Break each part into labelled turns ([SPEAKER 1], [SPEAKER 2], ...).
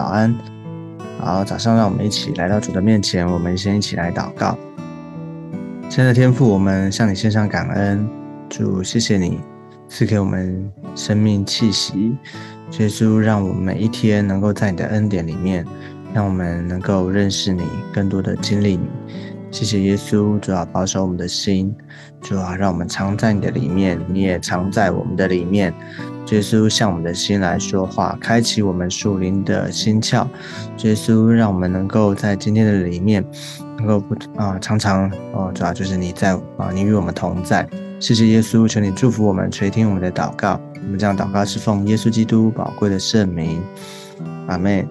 [SPEAKER 1] 早安。好，早上让我们一起来到主的面前，我们先一起来祷告。亲爱的天父，我们向你献上感恩，主，谢谢你赐给我们生命气息，耶稣，让我们每一天能够在你的恩典里面，让我们能够认识你，更多的经历你。谢谢耶稣，主要保守我们的心，主要让我们藏在你的里面，你也藏在我们的里面。耶稣向我们的心来说话，开启我们属灵的心窍。耶稣让我们能够在今天的里面，能够不啊常常哦，主要就是你在啊，你与我们同在。谢谢耶稣，求你祝福我们，垂听我们的祷告。我们这样祷告是奉耶稣基督宝贵的圣名，阿妹。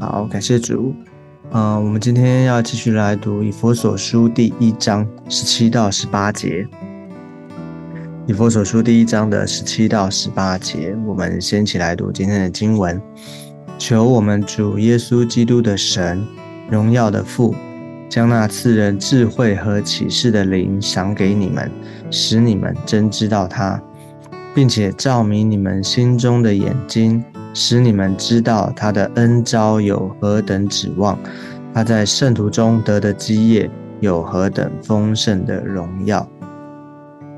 [SPEAKER 1] 好，感谢主。嗯，我们今天要继续来读以佛所书第一章十七到十八节。以佛所书第一章的十七到十八节，我们先起来读今天的经文。求我们主耶稣基督的神，荣耀的父，将那赐人智慧和启示的灵赏给你们，使你们真知道他，并且照明你们心中的眼睛。使你们知道他的恩招有何等指望，他在圣徒中得的基业有何等丰盛的荣耀。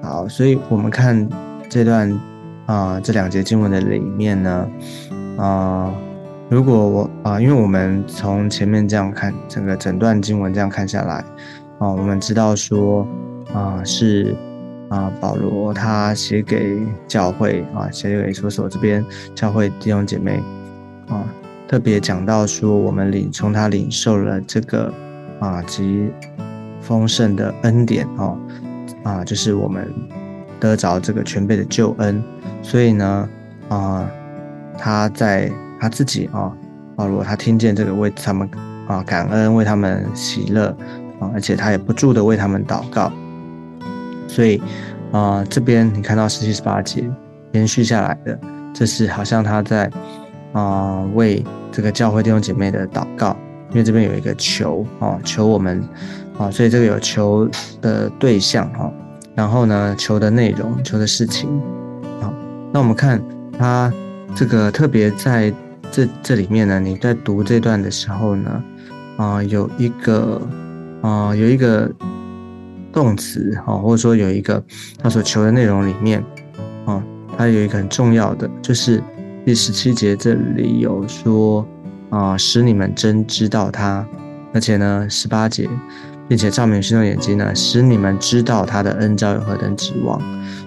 [SPEAKER 1] 好，所以我们看这段啊这两节经文的里面呢，啊，如果我啊，因为我们从前面这样看整个整段经文这样看下来，啊，我们知道说啊是。啊，保罗他写给教会啊，写给所所这边教会弟兄姐妹啊，特别讲到说，我们领从他领受了这个啊极丰盛的恩典哦，啊，啊就是我们得着这个全辈的救恩，所以呢啊，他在他自己啊，保罗他听见这个为他们啊感恩，为他们喜乐啊，而且他也不住的为他们祷告。所以，啊，这边你看到十七、十八节延续下来的，这是好像他在啊为这个教会弟兄姐妹的祷告，因为这边有一个求啊，求我们啊，所以这个有求的对象哈，然后呢，求的内容、求的事情好，那我们看他这个特别在这这里面呢，你在读这段的时候呢，啊，有一个啊，有一个。动词啊，或者说有一个他所求的内容里面啊，它有一个很重要的，就是第十七节这里有说啊，使你们真知道他，而且呢，十八节，并且照明心中眼睛呢，使你们知道他的恩召有何等指望。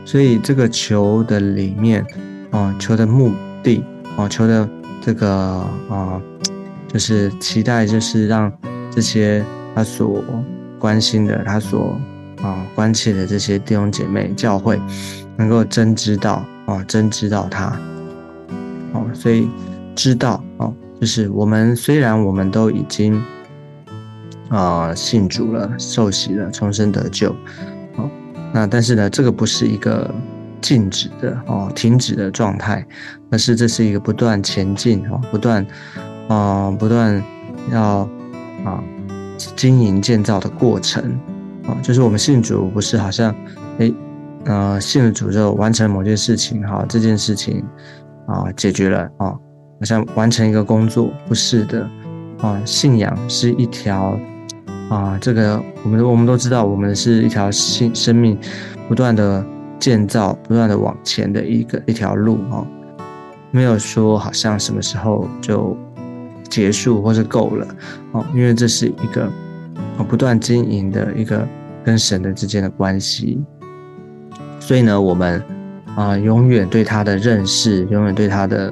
[SPEAKER 1] 所以这个求的里面啊，求的目的啊，求的这个啊，就是期待，就是让这些他所关心的，他所。啊，关切的这些弟兄姐妹教会，能够真知道啊，真知道他，哦，所以知道哦，就是我们虽然我们都已经啊信主了、受洗了、重生得救，哦，那但是呢，这个不是一个静止的哦、停止的状态，而是这是一个不断前进哦、不断啊、不断要啊经营建造的过程。就是我们信主，不是好像，哎，呃，信了主之后完成某件事情，哈，这件事情啊解决了啊，好像完成一个工作，不是的，啊，信仰是一条啊，这个我们我们都知道，我们是一条新生命不断的建造、不断的往前的一个一条路啊，没有说好像什么时候就结束或者够了哦，因为这是一个不断经营的一个。跟神的之间的关系，所以呢，我们啊，永远对他的认识，永远对他的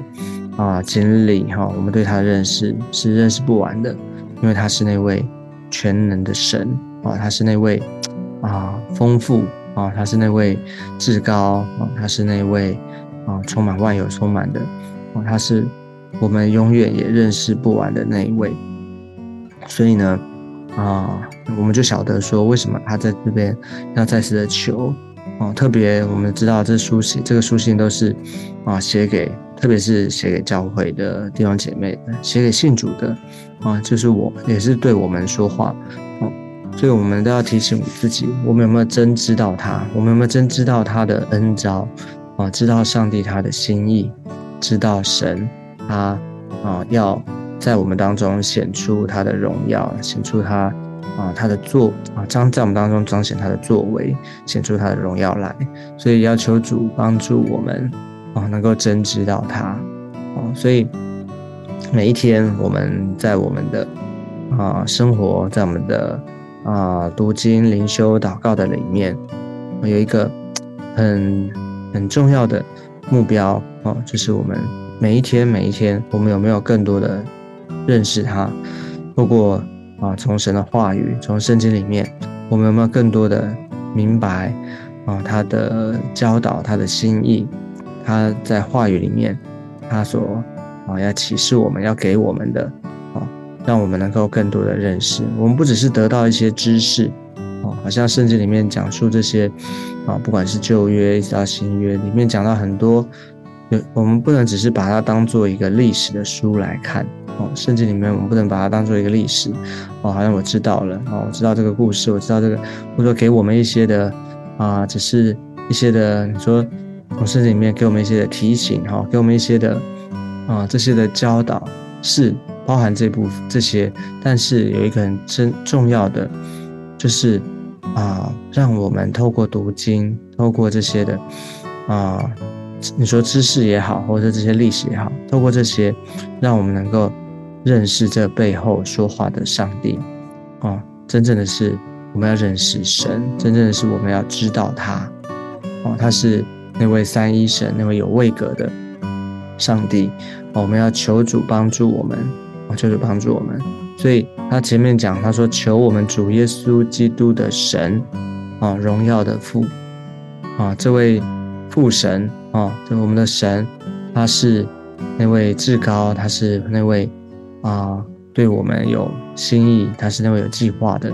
[SPEAKER 1] 啊经历哈，我们对他的认识是认识不完的，因为他是那位全能的神啊，他是那位啊丰富啊，他是那位至高啊，他是那位啊充满万有、充满的啊，他是我们永远也认识不完的那一位，所以呢。啊，我们就晓得说，为什么他在这边要再次的求哦。特别我们知道，这书信这个书信都是啊写给，特别是写给教会的弟兄姐妹，写给信主的啊，就是我也是对我们说话啊。所以，我们都要提醒自己，我们有没有真知道他？我们有没有真知道他的恩招啊？知道上帝他的心意，知道神他啊，要在我们当中显出他的荣耀，显出他啊他的作啊，彰在我们当中彰显他的作为，显出他的荣耀来。所以要求主帮助我们啊，能够真知道他哦。所以每一天我们在我们的啊生活，在我们的啊读经、灵修、祷告的里面，有一个很很重要的目标哦，就是我们。每一天，每一天，我们有没有更多的认识他？透过啊，从神的话语，从圣经里面，我们有没有更多的明白啊，他的教导，他的心意，他在话语里面，他所啊要启示我们要给我们的啊，让我们能够更多的认识。我们不只是得到一些知识啊，好像圣经里面讲述这些啊，不管是旧约一直到新约，里面讲到很多。我们不能只是把它当做一个历史的书来看哦，圣经里面我们不能把它当做一个历史哦，好像我知道了哦，我知道这个故事，我知道这个，或者说给我们一些的啊，只是一些的，你说从圣经里面给我们一些的提醒哈，给我们一些的啊这些的教导是包含这部分这些，但是有一个很真重要的，就是啊，让我们透过读经，透过这些的啊。你说知识也好，或者这些历史也好，透过这些，让我们能够认识这背后说话的上帝。啊，真正的是我们要认识神，真正的是我们要知道他。哦，他是那位三一神，那位有位格的上帝。我们要求主帮助我们，求主帮助我们。所以他前面讲，他说求我们主耶稣基督的神，啊，荣耀的父，啊，这位父神。啊，就我们的神，他是那位至高，他是那位啊，对我们有心意，他是那位有计划的。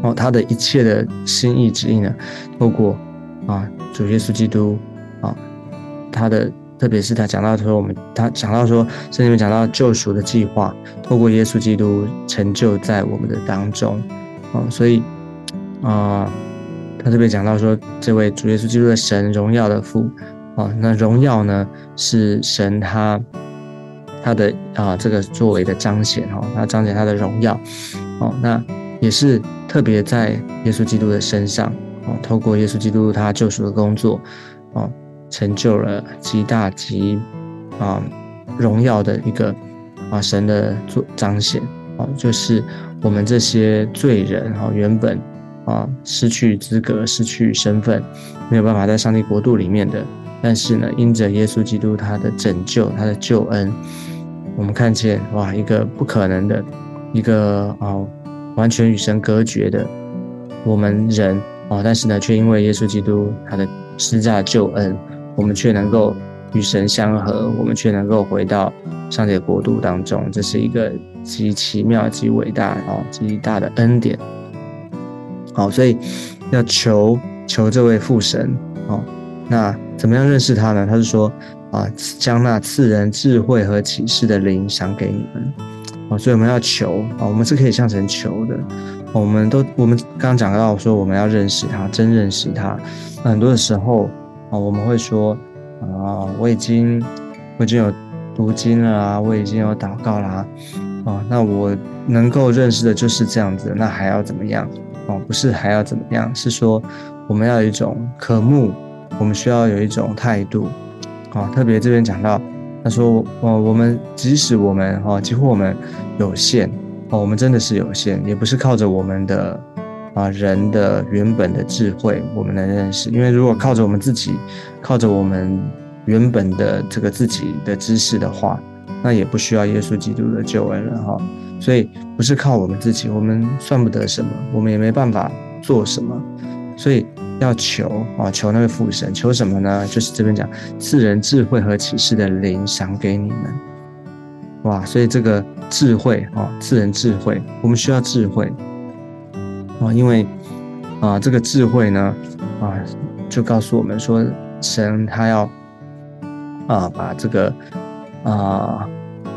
[SPEAKER 1] 哦，他的一切的心意旨意呢，透过啊主耶稣基督啊，他的特别是他讲到说我们，他讲到说圣经里面讲到救赎的计划，透过耶稣基督成就在我们的当中。哦，所以啊。他特别讲到说，这位主耶稣基督的神荣耀的父，哦，那荣耀呢是神他他的啊这个作为的彰显哦，他彰显他的荣耀，哦，那也是特别在耶稣基督的身上啊，透过耶稣基督他救赎的工作，啊，成就了极大极啊荣耀的一个啊神的作彰显啊，就是我们这些罪人啊原本。啊，失去资格、失去身份，没有办法在上帝国度里面的。但是呢，因着耶稣基督他的拯救、他的救恩，我们看见哇，一个不可能的，一个啊，完全与神隔绝的我们人啊，但是呢，却因为耶稣基督他的施加救恩，我们却能够与神相合，我们却能够回到上帝的国度当中。这是一个极奇妙、极伟大啊、极大的恩典。好，所以要求求这位父神哦。那怎么样认识他呢？他是说啊，将那赐人智慧和启示的灵赏给你们。哦，所以我们要求啊，我们是可以向神求的。我们都我们刚刚讲到说，我们要认识他，真认识他。很多的时候啊，我们会说啊，我已经我已经有读经了啊，我已经有祷告啦。啊，那我能够认识的就是这样子，那还要怎么样？哦，不是还要怎么样？是说我们要有一种渴慕，我们需要有一种态度。啊，特别这边讲到，他说，哦，我们即使我们，哦，几乎我们有限，哦，我们真的是有限，也不是靠着我们的啊人的原本的智慧，我们能认识。因为如果靠着我们自己，靠着我们原本的这个自己的知识的话，那也不需要耶稣基督的救恩了，哈。所以不是靠我们自己，我们算不得什么，我们也没办法做什么，所以要求啊，求那位父神，求什么呢？就是这边讲赐人智慧和启示的灵赏给你们，哇！所以这个智慧啊，赐人智慧，我们需要智慧啊，因为啊，这个智慧呢啊，就告诉我们说，神他要啊，把这个啊，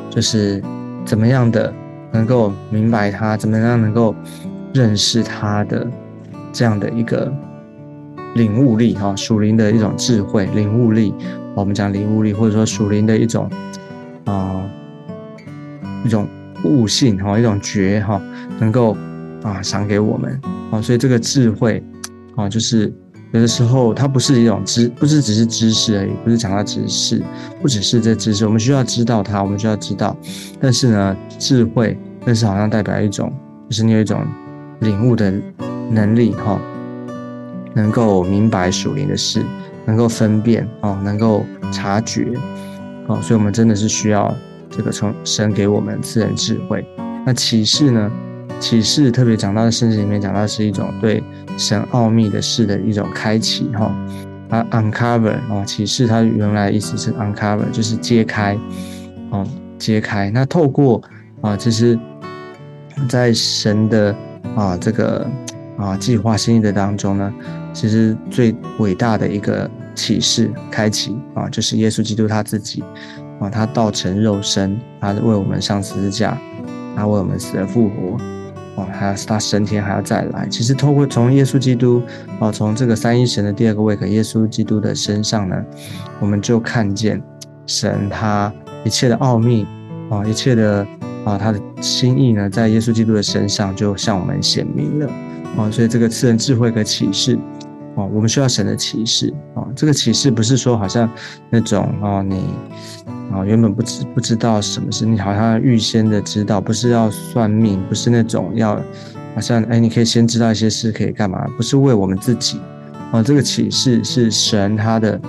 [SPEAKER 1] 就是怎么样的。能够明白他怎么样，能够认识他的这样的一个领悟力哈，属灵的一种智慧领悟力。我们讲领悟力，或者说属灵的一种啊一种悟性哈，一种觉哈，能够啊赏给我们啊。所以这个智慧啊，就是有的时候它不是一种知，不是只是知识而已，不是讲到知识，不只是这知识，我们需要知道它，我们需要知道。但是呢，智慧，但是好像代表一种，就是你有一种领悟的能力哈，能够明白属灵的事。能够分辨哦，能够察觉哦，所以我们真的是需要这个从神给我们赐人智慧。那启示呢？启示特别讲到圣经里面讲到是一种对神奥秘的事的一种开启哈。啊，uncover 啊，启示它原来意思是 uncover，就是揭开哦，揭开。那透过啊，其实，在神的啊这个啊计划心意的当中呢。其实最伟大的一个启示开启啊，就是耶稣基督他自己啊，他道成肉身，他为我们上十字架，他为我们死而复活，哦，还有他升天还要再来。其实透过从耶稣基督啊，从这个三一神的第二个位格耶稣基督的身上呢，我们就看见神他一切的奥秘啊，一切的啊他的心意呢，在耶稣基督的身上就向我们显明了啊，所以这个赐人智慧和启示。哦，我们需要神的启示啊！这个启示不是说好像那种哦，你啊原本不知不知道什么事，你好像预先的知道，不是要算命，不是那种要好像哎，你可以先知道一些事可以干嘛？不是为我们自己啊！这个启示是神他的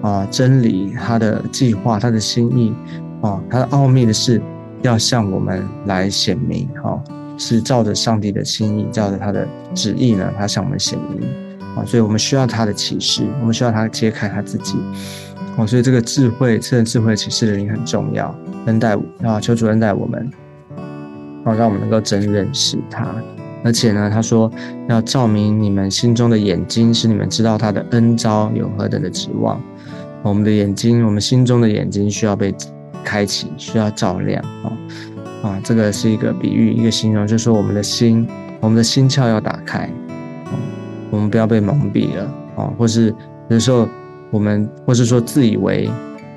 [SPEAKER 1] 啊真理，他的计划，他的心意啊，他的奥秘的事要向我们来显明哈，是照着上帝的心意，照着他的旨意呢，他向我们显明。啊，所以我们需要他的启示，我们需要他揭开他自己。哦，所以这个智慧，赐人智慧启示的灵很重要，恩待啊，求主恩待我们，好让我们能够真认识他。而且呢，他说要照明你们心中的眼睛，使你们知道他的恩招有何等的指望。我们的眼睛，我们心中的眼睛需要被开启，需要照亮。啊啊，这个是一个比喻，一个形容，就是说我们的心，我们的心窍要打开。我们不要被蒙蔽了啊，或是有时候我们，或是说自以为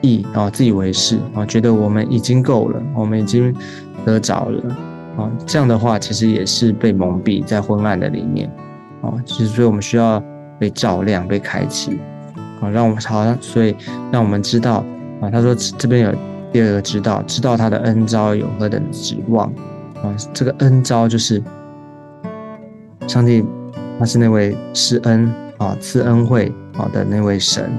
[SPEAKER 1] 意啊，自以为是啊，觉得我们已经够了，我们已经得着了啊，这样的话其实也是被蒙蔽在昏暗的里面啊。其实，所以我们需要被照亮、被开启啊，让我们好，所以让我们知道啊。他说这边有第二个知道，知道他的恩招有何等指望啊。这个恩招就是上帝。他是那位施恩啊、赐恩惠啊的那位神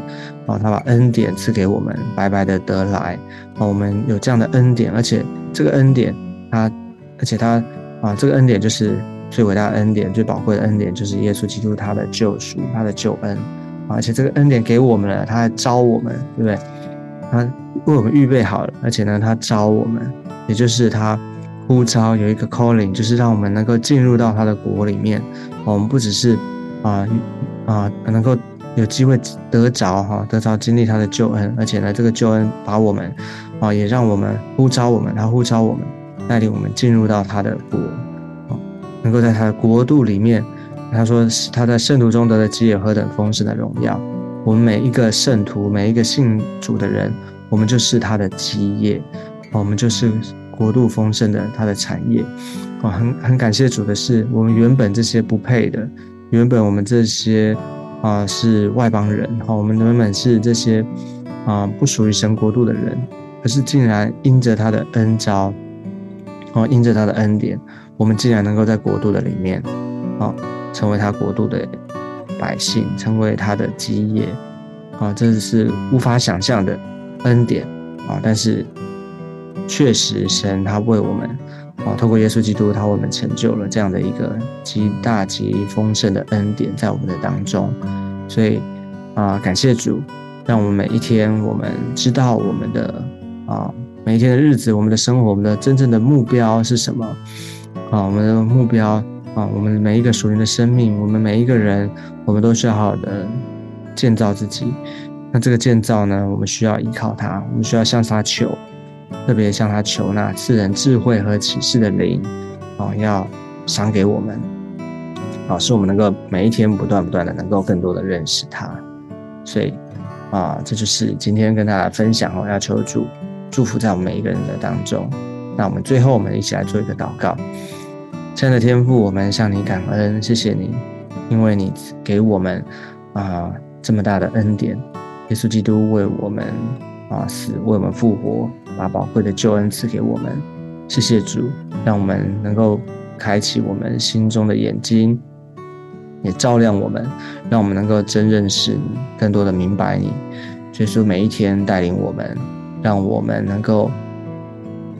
[SPEAKER 1] 啊，他把恩典赐给我们，白白的得来啊。我们有这样的恩典，而且这个恩典，他，而且他啊，这个恩典就是最伟大的恩典，最宝贵的恩典，就是耶稣基督他的救赎，他的救恩啊。而且这个恩典给我们了，他还招我们，对不对？他为我们预备好了，而且呢，他招我们，也就是他。呼召有一个 calling，就是让我们能够进入到他的国里面。我们不只是啊啊能够有机会得着哈，得着经历他的救恩，而且呢，这个救恩把我们啊，也让我们呼召我们，他呼召我们，带领我们进入到他的国，能够在他的国度里面。他说他在圣徒中得的基业何等丰盛的荣耀。我们每一个圣徒，每一个信主的人，我们就是他的基业，我们就是。国度丰盛的他的产业，哦，很很感谢主的是，我们原本这些不配的，原本我们这些啊是外邦人，哈，我们原本是这些啊不属于神国度的人，可是竟然因着他的恩招，哦，因着他的恩典，我们竟然能够在国度的里面，啊，成为他国度的百姓，成为他的基业，啊，这是无法想象的恩典，啊，但是。确实，神他为我们啊，透过耶稣基督，他为我们成就了这样的一个极大极丰盛的恩典在我们的当中。所以啊，感谢主，让我们每一天，我们知道我们的啊每一天的日子，我们的生活，我们的真正的目标是什么啊？我们的目标啊，我们每一个属灵的生命，我们每一个人，我们都需要好好的建造自己。那这个建造呢，我们需要依靠他，我们需要向他求。特别向他求那赐人智慧和启示的灵，哦，要赏给我们，哦，使我们能够每一天不断不断的能够更多的认识他。所以，啊，这就是今天跟大家分享哦，要求主祝福在我们每一个人的当中。那我们最后我们一起来做一个祷告。亲爱的天父，我们向你感恩，谢谢你，因为你给我们啊这么大的恩典。耶稣基督为我们啊死，为我们复活，把宝贵的救恩赐给我们。谢谢主，让我们能够开启我们心中的眼睛，也照亮我们，让我们能够真认识你，更多的明白你。耶稣每一天带领我们，让我们能够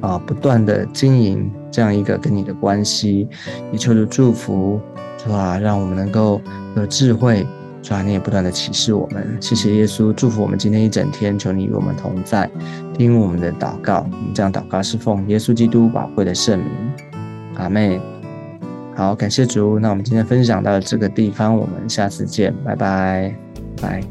[SPEAKER 1] 啊不断的经营这样一个跟你的关系，也求主祝福，是吧？让我们能够有智慧。主啊，你也不断的启示我们，谢谢耶稣，祝福我们今天一整天，求你与我们同在，听我们的祷告。我们这样祷告是奉耶稣基督宝贵的圣名，阿妹。好，感谢主。那我们今天分享到这个地方，我们下次见，拜拜，拜。